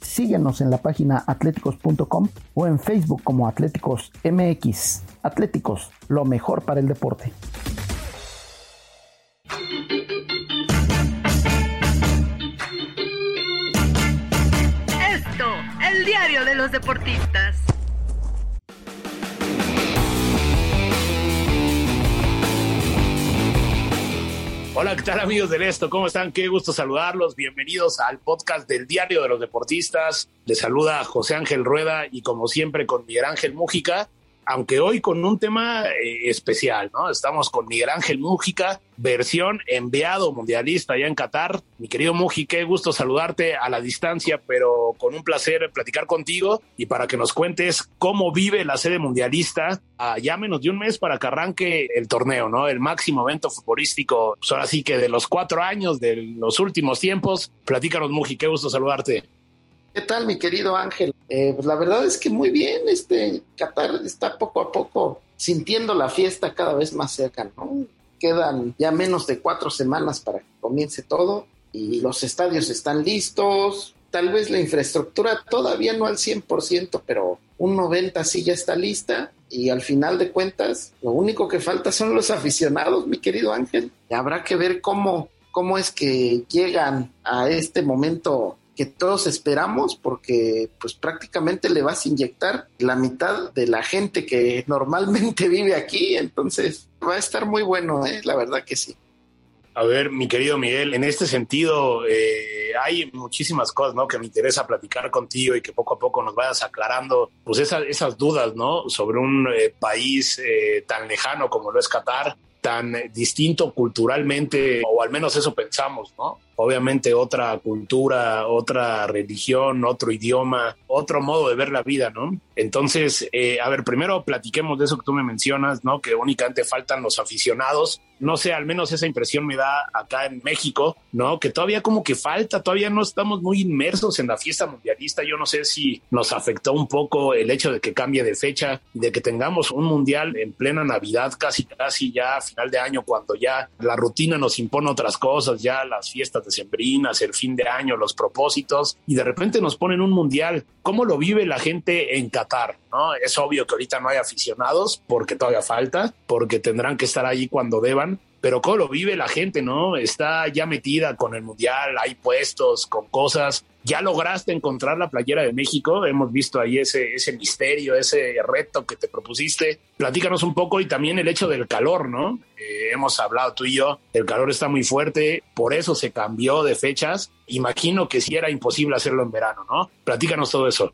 Síguenos en la página atléticos.com o en Facebook como Atléticos MX. Atléticos, lo mejor para el deporte. Esto, el diario de los deportistas. Hola, ¿qué tal amigos del Esto? ¿Cómo están? Qué gusto saludarlos. Bienvenidos al podcast del Diario de los Deportistas. Les saluda José Ángel Rueda y como siempre con Miguel Ángel Mújica aunque hoy con un tema eh, especial, ¿no? Estamos con Miguel Ángel Mújica, versión enviado mundialista allá en Qatar. Mi querido Muji, qué gusto saludarte a la distancia, pero con un placer platicar contigo y para que nos cuentes cómo vive la sede mundialista a ya menos de un mes para que arranque el torneo, ¿no? El máximo evento futbolístico, pues ahora sí que de los cuatro años, de los últimos tiempos. Platícanos, Muji, qué gusto saludarte. ¿Qué tal, mi querido Ángel? Eh, pues la verdad es que muy bien, este Qatar está poco a poco sintiendo la fiesta cada vez más cerca, ¿no? Quedan ya menos de cuatro semanas para que comience todo y los estadios están listos. Tal vez la infraestructura todavía no al 100%, pero un 90 sí ya está lista y al final de cuentas lo único que falta son los aficionados, mi querido Ángel. Y habrá que ver cómo, cómo es que llegan a este momento que todos esperamos porque pues prácticamente le vas a inyectar la mitad de la gente que normalmente vive aquí, entonces va a estar muy bueno, ¿eh? la verdad que sí. A ver, mi querido Miguel, en este sentido eh, hay muchísimas cosas, ¿no? Que me interesa platicar contigo y que poco a poco nos vayas aclarando, pues esas, esas dudas, ¿no? Sobre un eh, país eh, tan lejano como lo es Qatar, tan distinto culturalmente, o al menos eso pensamos, ¿no? Obviamente otra cultura, otra religión, otro idioma, otro modo de ver la vida, ¿no? Entonces, eh, a ver, primero platiquemos de eso que tú me mencionas, ¿no? Que únicamente faltan los aficionados. No sé, al menos esa impresión me da acá en México, ¿no? Que todavía como que falta, todavía no estamos muy inmersos en la fiesta mundialista. Yo no sé si nos afectó un poco el hecho de que cambie de fecha de que tengamos un mundial en plena Navidad, casi, casi ya a final de año, cuando ya la rutina nos impone otras cosas, ya las fiestas sembrinas, el fin de año, los propósitos, y de repente nos ponen un mundial. ¿Cómo lo vive la gente en Qatar? ¿no? Es obvio que ahorita no hay aficionados, porque todavía falta, porque tendrán que estar ahí cuando deban, pero cómo lo vive la gente, ¿no? Está ya metida con el mundial, hay puestos con cosas. Ya lograste encontrar la playera de México, hemos visto ahí ese, misterio, ese reto que te propusiste. Platícanos un poco y también el hecho del calor, ¿no? Eh, hemos hablado tú y yo, el calor está muy fuerte, por eso se cambió de fechas. Imagino que sí era imposible hacerlo en verano, ¿no? Platícanos todo eso.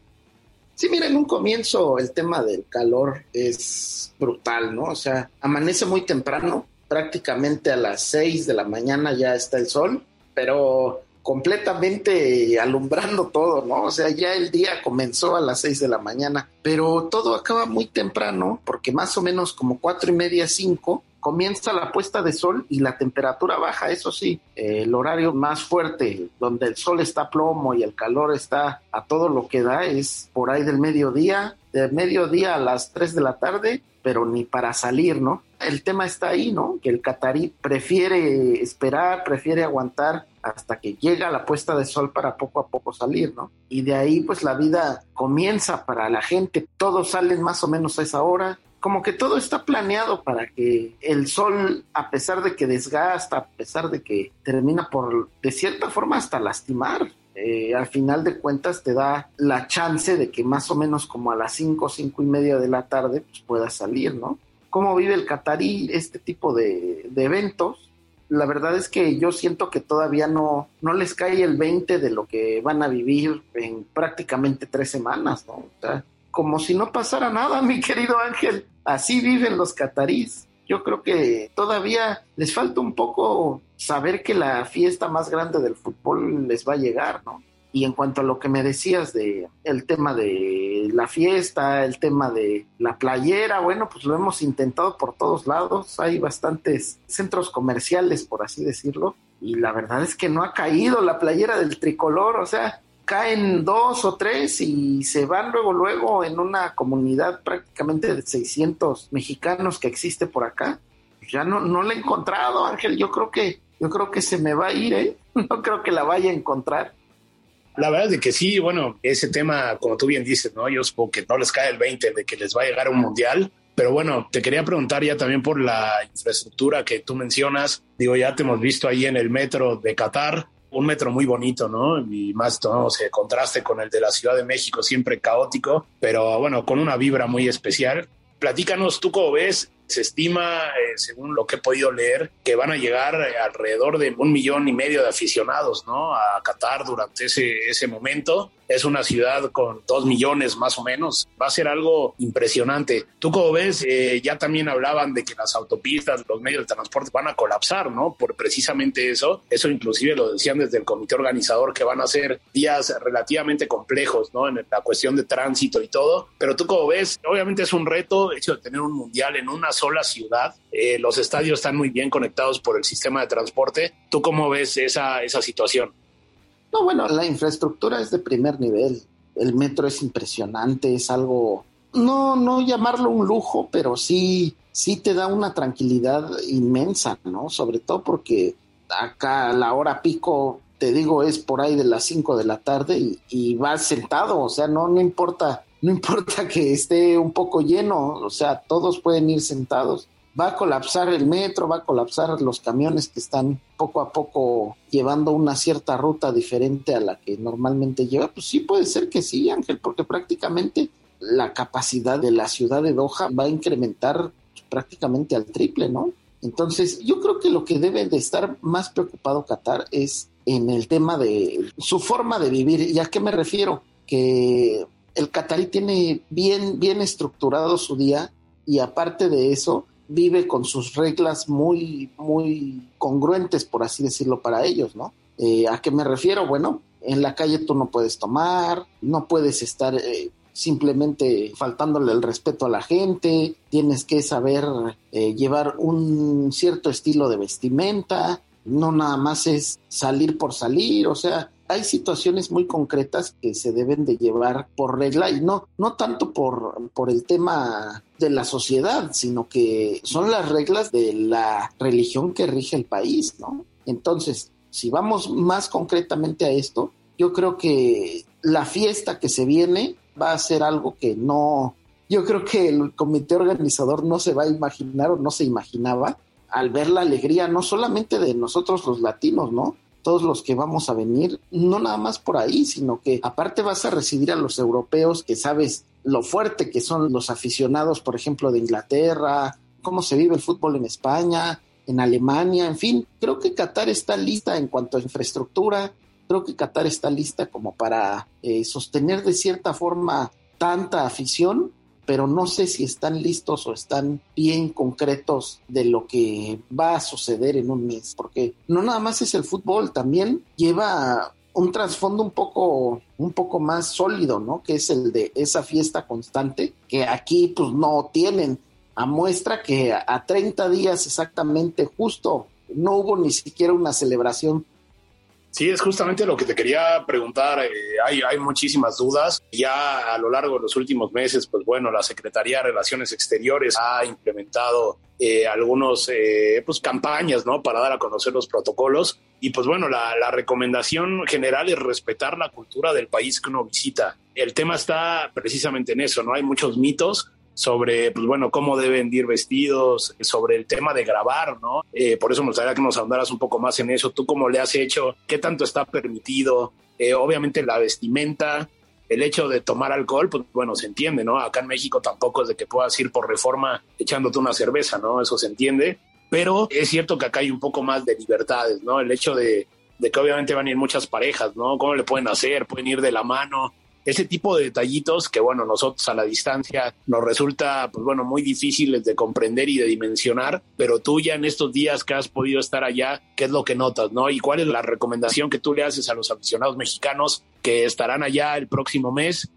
Sí, mira, en un comienzo el tema del calor es brutal, ¿no? O sea, amanece muy temprano, prácticamente a las 6 de la mañana ya está el sol, pero completamente alumbrando todo, ¿no? O sea, ya el día comenzó a las 6 de la mañana, pero todo acaba muy temprano, porque más o menos como cuatro y media, cinco, comienza la puesta de sol y la temperatura baja, eso sí, el horario más fuerte, donde el sol está plomo y el calor está a todo lo que da, es por ahí del mediodía, de mediodía a las 3 de la tarde, pero ni para salir, ¿no? El tema está ahí, ¿no? Que el catarí prefiere esperar, prefiere aguantar hasta que llega la puesta de sol para poco a poco salir, ¿no? Y de ahí pues la vida comienza para la gente, todos salen más o menos a esa hora, como que todo está planeado para que el sol, a pesar de que desgasta, a pesar de que termina por, de cierta forma, hasta lastimar, eh, al final de cuentas te da la chance de que más o menos como a las 5, cinco y media de la tarde pues pueda salir, ¿no? ¿Cómo vive el catarí este tipo de, eventos? La verdad es que yo siento que todavía no, no les cae el 20 de lo que van a vivir en prácticamente tres semanas, ¿no? O sea, como si no pasara nada, mi querido Ángel. Así viven los catarís. Yo creo que todavía les falta un poco saber que la fiesta más grande del fútbol les va a llegar, ¿no? Y en cuanto a lo que me decías de el tema de la fiesta, el tema de la playera, bueno, pues lo hemos intentado por todos lados. Hay bastantes centros comerciales, por así decirlo, y la verdad es que no ha caído la playera del tricolor, o sea, caen dos o tres y se van luego, luego en una comunidad prácticamente de 600 mexicanos que existe por acá. Ya no, no la he encontrado, Ángel. Yo creo que, yo creo que se me va a ir, ¿eh? No creo que la vaya a encontrar. La verdad es que sí, bueno, ese tema, como tú bien dices, ¿no? Yo supongo que no les cae el 20 de que les va a llegar un mundial, pero bueno, te quería preguntar ya también por la infraestructura que tú mencionas. Digo, ya te hemos visto ahí en el metro de Qatar, un metro muy bonito, ¿no? Y más tomamos el contraste con el de la Ciudad de México, siempre caótico, pero bueno, con una vibra muy especial. Platícanos, tú cómo ves se estima, eh, según lo que he podido leer, que van a llegar eh, alrededor de un millón y medio de aficionados ¿no? a Qatar durante ese, ese momento. Es una ciudad con dos millones más o menos. Va a ser algo impresionante. Tú como ves, eh, ya también hablaban de que las autopistas, los medios de transporte van a colapsar, ¿no? Por precisamente eso. Eso inclusive lo decían desde el comité organizador que van a ser días relativamente complejos, ¿no? En la cuestión de tránsito y todo. Pero tú como ves, obviamente es un reto hecho de tener un mundial en una sola ciudad. Eh, los estadios están muy bien conectados por el sistema de transporte. ¿Tú cómo ves esa, esa situación? No, bueno, la infraestructura es de primer nivel. El metro es impresionante, es algo, no, no llamarlo un lujo, pero sí, sí te da una tranquilidad inmensa, ¿no? Sobre todo porque acá la hora pico, te digo, es por ahí de las 5 de la tarde y, y vas sentado, o sea, no, no importa no importa que esté un poco lleno, o sea, todos pueden ir sentados. Va a colapsar el metro, va a colapsar los camiones que están poco a poco llevando una cierta ruta diferente a la que normalmente lleva. Pues sí puede ser que sí, Ángel, porque prácticamente la capacidad de la ciudad de Doha va a incrementar prácticamente al triple, ¿no? Entonces, yo creo que lo que debe de estar más preocupado Qatar es en el tema de su forma de vivir. ¿Y a qué me refiero? Que el catarí tiene bien, bien estructurado su día y aparte de eso, vive con sus reglas muy, muy congruentes, por así decirlo, para ellos, ¿no? Eh, ¿A qué me refiero? Bueno, en la calle tú no puedes tomar, no puedes estar eh, simplemente faltándole el respeto a la gente, tienes que saber eh, llevar un cierto estilo de vestimenta, no nada más es salir por salir, o sea, hay situaciones muy concretas que se deben de llevar por regla y no, no tanto por, por el tema de la sociedad, sino que son las reglas de la religión que rige el país, ¿no? Entonces, si vamos más concretamente a esto, yo creo que la fiesta que se viene va a ser algo que no, yo creo que el comité organizador no se va a imaginar o no se imaginaba al ver la alegría no solamente de nosotros los latinos, ¿no? Todos los que vamos a venir, no nada más por ahí, sino que aparte vas a recibir a los europeos que sabes lo fuerte que son los aficionados, por ejemplo, de Inglaterra, cómo se vive el fútbol en España, en Alemania, en fin, creo que Qatar está lista en cuanto a infraestructura, creo que Qatar está lista como para eh, sostener de cierta forma tanta afición pero no sé si están listos o están bien concretos de lo que va a suceder en un mes, porque no nada más es el fútbol, también lleva un trasfondo un poco un poco más sólido, ¿no? Que es el de esa fiesta constante que aquí pues no tienen. A muestra que a 30 días exactamente justo no hubo ni siquiera una celebración Sí, es justamente lo que te quería preguntar. Eh, hay, hay muchísimas dudas. Ya a lo largo de los últimos meses, pues bueno, la Secretaría de Relaciones Exteriores ha implementado eh, algunos eh, pues campañas, ¿no? Para dar a conocer los protocolos. Y pues bueno, la, la recomendación general es respetar la cultura del país que uno visita. El tema está precisamente en eso, ¿no? Hay muchos mitos sobre, pues bueno, cómo deben ir vestidos, sobre el tema de grabar, ¿no? Eh, por eso me gustaría que nos ahondaras un poco más en eso. ¿Tú cómo le has hecho? ¿Qué tanto está permitido? Eh, obviamente la vestimenta, el hecho de tomar alcohol, pues bueno, se entiende, ¿no? Acá en México tampoco es de que puedas ir por reforma echándote una cerveza, ¿no? Eso se entiende. Pero es cierto que acá hay un poco más de libertades, ¿no? El hecho de, de que obviamente van a ir muchas parejas, ¿no? ¿Cómo le pueden hacer? Pueden ir de la mano, ese tipo de detallitos que, bueno, nosotros a la distancia nos resulta, pues bueno, muy difíciles de comprender y de dimensionar, pero tú ya en estos días que has podido estar allá, ¿qué es lo que notas, no? ¿Y cuál es la recomendación que tú le haces a los aficionados mexicanos que estarán allá el próximo mes?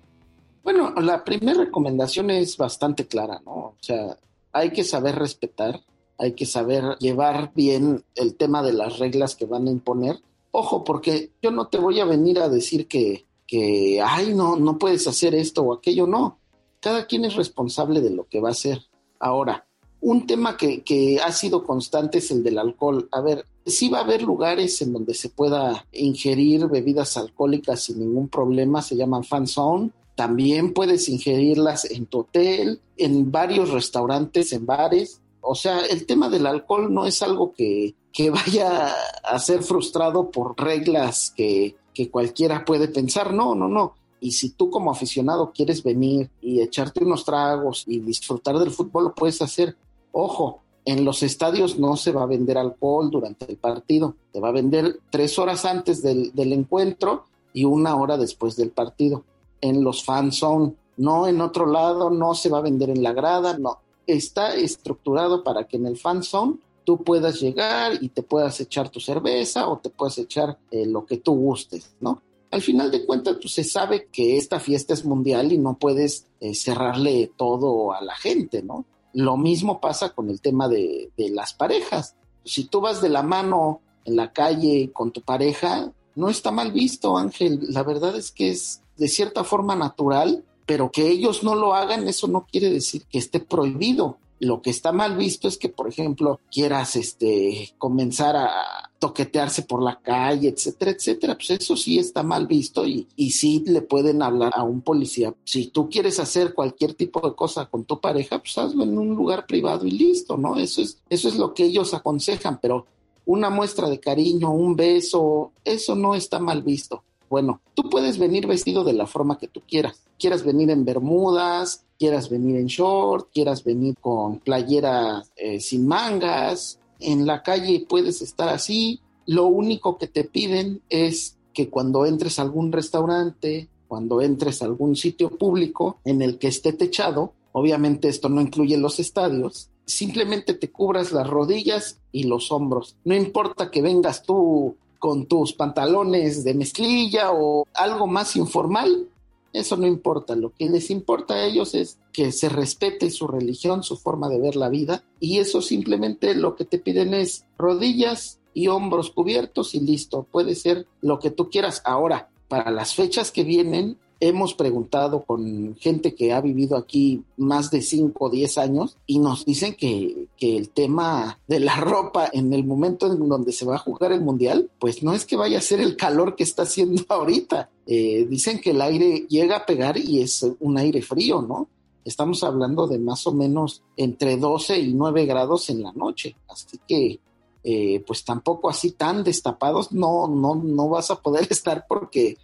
Bueno, la primera recomendación es bastante clara, ¿no? O sea, hay que saber respetar, hay que saber llevar bien el tema de las reglas que van a imponer. Ojo, porque yo no te voy a venir a decir que, que, ay, no, no puedes hacer esto o aquello, no. Cada quien es responsable de lo que va a hacer. Ahora, un tema que, que ha sido constante es el del alcohol. A ver, sí va a haber lugares en donde se pueda ingerir bebidas alcohólicas sin ningún problema, se llaman fan zone. También puedes ingerirlas en tu hotel, en varios restaurantes, en bares. O sea, el tema del alcohol no es algo que, que vaya a ser frustrado por reglas que, que cualquiera puede pensar. No, no, no. Y si tú como aficionado quieres venir y echarte unos tragos y disfrutar del fútbol, lo puedes hacer. Ojo, en los estadios no se va a vender alcohol durante el partido. Se va a vender tres horas antes del, del encuentro y una hora después del partido. En los fan zone, no en otro lado, no se va a vender en la grada, no. Está estructurado para que en el fan zone tú puedas llegar y te puedas echar tu cerveza o te puedas echar eh, lo que tú gustes, ¿no? Al final de cuentas, pues, se sabe que esta fiesta es mundial y no puedes eh, cerrarle todo a la gente, ¿no? Lo mismo pasa con el tema de, de las parejas. Si tú vas de la mano en la calle con tu pareja, no está mal visto, Ángel. La verdad es que es de cierta forma natural, pero que ellos no lo hagan, eso no quiere decir que esté prohibido. Lo que está mal visto es que, por ejemplo, quieras este, comenzar a toquetearse por la calle, etcétera, etcétera. Pues eso sí está mal visto y, y sí le pueden hablar a un policía. Si tú quieres hacer cualquier tipo de cosa con tu pareja, pues hazlo en un lugar privado y listo, ¿no? Eso es, eso es lo que ellos aconsejan, pero una muestra de cariño, un beso, eso no está mal visto. Bueno, tú puedes venir vestido de la forma que tú quieras. Quieras venir en bermudas, quieras venir en short, quieras venir con playera eh, sin mangas, en la calle puedes estar así. Lo único que te piden es que cuando entres a algún restaurante, cuando entres a algún sitio público en el que esté techado, obviamente esto no incluye los estadios, simplemente te cubras las rodillas y los hombros. No importa que vengas tú con tus pantalones de mezclilla o algo más informal, eso no importa. Lo que les importa a ellos es que se respete su religión, su forma de ver la vida, y eso simplemente lo que te piden es rodillas y hombros cubiertos y listo. Puede ser lo que tú quieras. Ahora, para las fechas que vienen, hemos preguntado con gente que ha vivido aquí más de 5 o 10 años y nos dicen que, que, el tema de la ropa en el momento en donde se va a jugar el mundial, pues no es que vaya a ser el calor que está haciendo ahorita. Eh, dicen que el aire llega a pegar y es un aire frío, ¿no? Estamos hablando de más o menos entre 12 y 9 grados en la noche. Así que eh, pues tampoco así tan destapados no, no, no vas a poder estar porque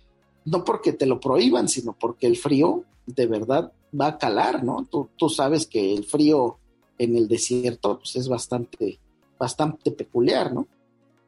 no porque te lo prohíban, sino porque el frío de verdad va a calar, ¿no? Tú, tú sabes que el frío en el desierto pues, es bastante, bastante peculiar, ¿no?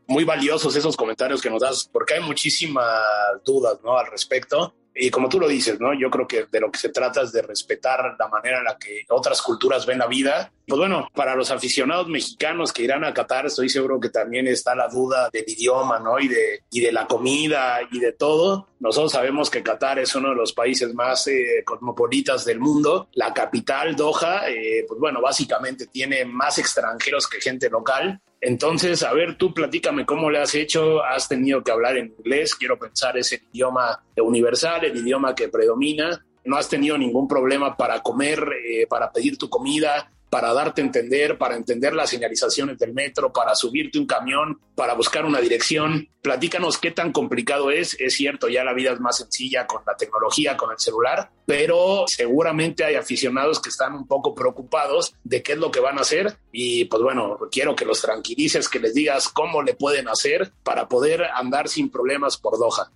Muy valiosos esos comentarios que nos das, porque hay muchísimas dudas, ¿no? Al respecto. Y como tú lo dices, ¿no? Yo creo que de lo que se trata es de respetar la manera en la que otras culturas ven la vida. Pues bueno, para los aficionados mexicanos que irán a Qatar, estoy seguro que también está la duda del idioma, ¿no? Y de, y de la comida y de todo. Nosotros sabemos que Qatar es uno de los países más eh, cosmopolitas del mundo. La capital, Doha, eh, pues bueno, básicamente tiene más extranjeros que gente local. Entonces, a ver, tú platícame cómo le has hecho, has tenido que hablar en inglés, quiero pensar es el idioma universal, el idioma que predomina, no has tenido ningún problema para comer, eh, para pedir tu comida, para darte a entender, para entender las señalizaciones del metro, para subirte un camión, para buscar una dirección. Platícanos qué tan complicado es. Es cierto, ya la vida es más sencilla con la tecnología, con el celular, pero seguramente hay aficionados que están un poco preocupados de qué es lo que van a hacer y pues bueno, quiero que los tranquilices, que les digas cómo le pueden hacer para poder andar sin problemas por Doha.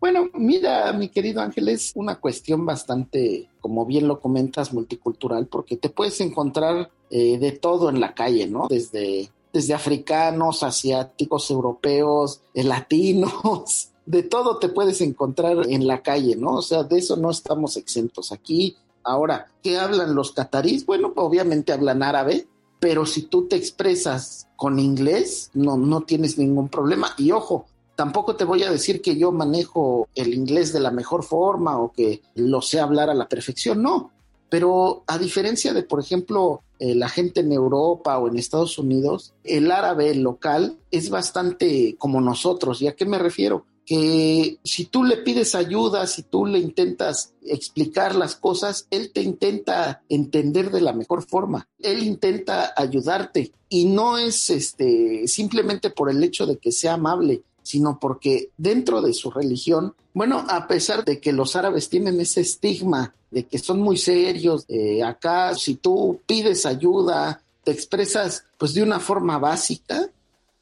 Bueno, mira, mi querido Ángel, es una cuestión bastante, como bien lo comentas, multicultural, porque te puedes encontrar eh, de todo en la calle, ¿no? Desde, desde africanos, asiáticos, europeos, eh, latinos, de todo te puedes encontrar en la calle, ¿no? O sea, de eso no estamos exentos. Aquí, ahora, ¿qué hablan los catarís? Bueno, obviamente hablan árabe, pero si tú te expresas con inglés, no, no tienes ningún problema. Y ojo, tampoco te voy a decir que yo manejo el inglés de la mejor forma o que lo sé hablar a la perfección, no. Pero a diferencia de, por ejemplo, eh, la gente en Europa o en Estados Unidos, el árabe local es bastante como nosotros. ¿Y a qué me refiero? Que si tú le pides ayuda, si tú le intentas explicar las cosas, él te intenta entender de la mejor forma. Él intenta ayudarte y no es este simplemente por el hecho de que sea amable, sino porque dentro de su religión, bueno, a pesar de que los árabes tienen ese estigma de que son muy serios, acá si tú pides ayuda, te expresas pues de una forma básica,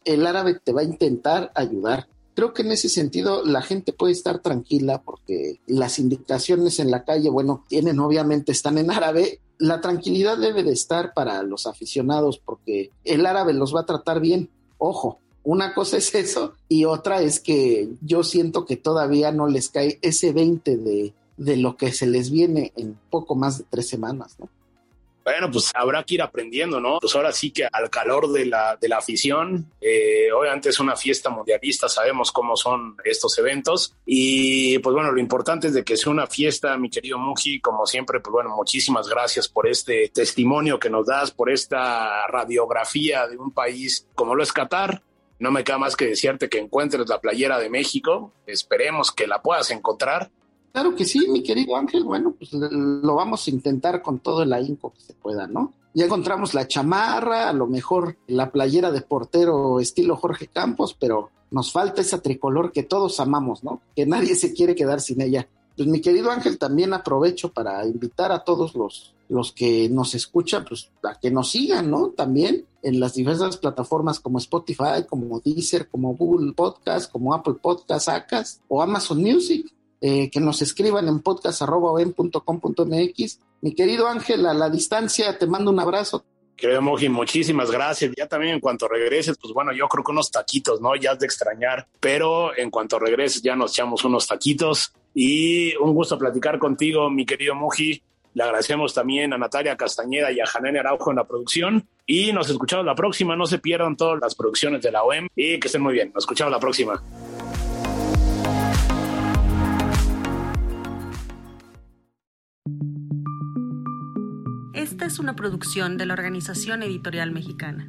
el árabe te va a intentar ayudar. Creo que en ese sentido la gente puede estar tranquila porque las indicaciones en la calle, bueno, tienen obviamente, están en árabe. La tranquilidad debe de estar para los aficionados porque el árabe los va a tratar bien. Ojo, una cosa es eso y otra es que yo siento que todavía no les cae ese 20 de, de lo que se les viene en poco más de tres semanas, ¿no? Bueno, pues habrá que ir aprendiendo, ¿no? Pues ahora sí que al calor de la, de la afición, eh, obviamente es una fiesta mundialista, sabemos cómo son estos eventos y pues bueno, lo importante es de que sea una fiesta, mi querido Muji, como siempre, pues bueno, muchísimas gracias por este testimonio que nos das, por esta radiografía de un país como lo es Qatar, no me queda más que decirte que encuentres la playera de México. Esperemos que la puedas encontrar. Claro que sí, mi querido Ángel. Bueno, pues lo vamos a intentar con todo el ahínco que se pueda, ¿no? Ya encontramos la chamarra, a lo mejor la playera de portero estilo Jorge Campos, pero nos falta esa tricolor que todos amamos, ¿no? Que nadie se quiere quedar sin ella. Pues mi querido Ángel, también aprovecho para invitar a todos los, los que nos escuchan, pues a que nos sigan, ¿no? También en las diversas plataformas como Spotify, como Deezer, como Google Podcast, como Apple Podcast, Acas o Amazon Music. Eh, que nos escriban en podcast.com.mx. Mi querido Ángel, a la distancia, te mando un abrazo. Querido Moji, muchísimas gracias. Ya también en cuanto regreses, pues bueno, yo creo que unos taquitos, ¿no? Ya es de extrañar, pero en cuanto regreses ya nos echamos unos taquitos y un gusto platicar contigo, mi querido Moji. Le agradecemos también a Natalia Castañeda y a Janene Araujo en la producción. Y nos escuchamos la próxima. No se pierdan todas las producciones de la OEM y que estén muy bien. Nos escuchamos la próxima. Esta es una producción de la Organización Editorial Mexicana.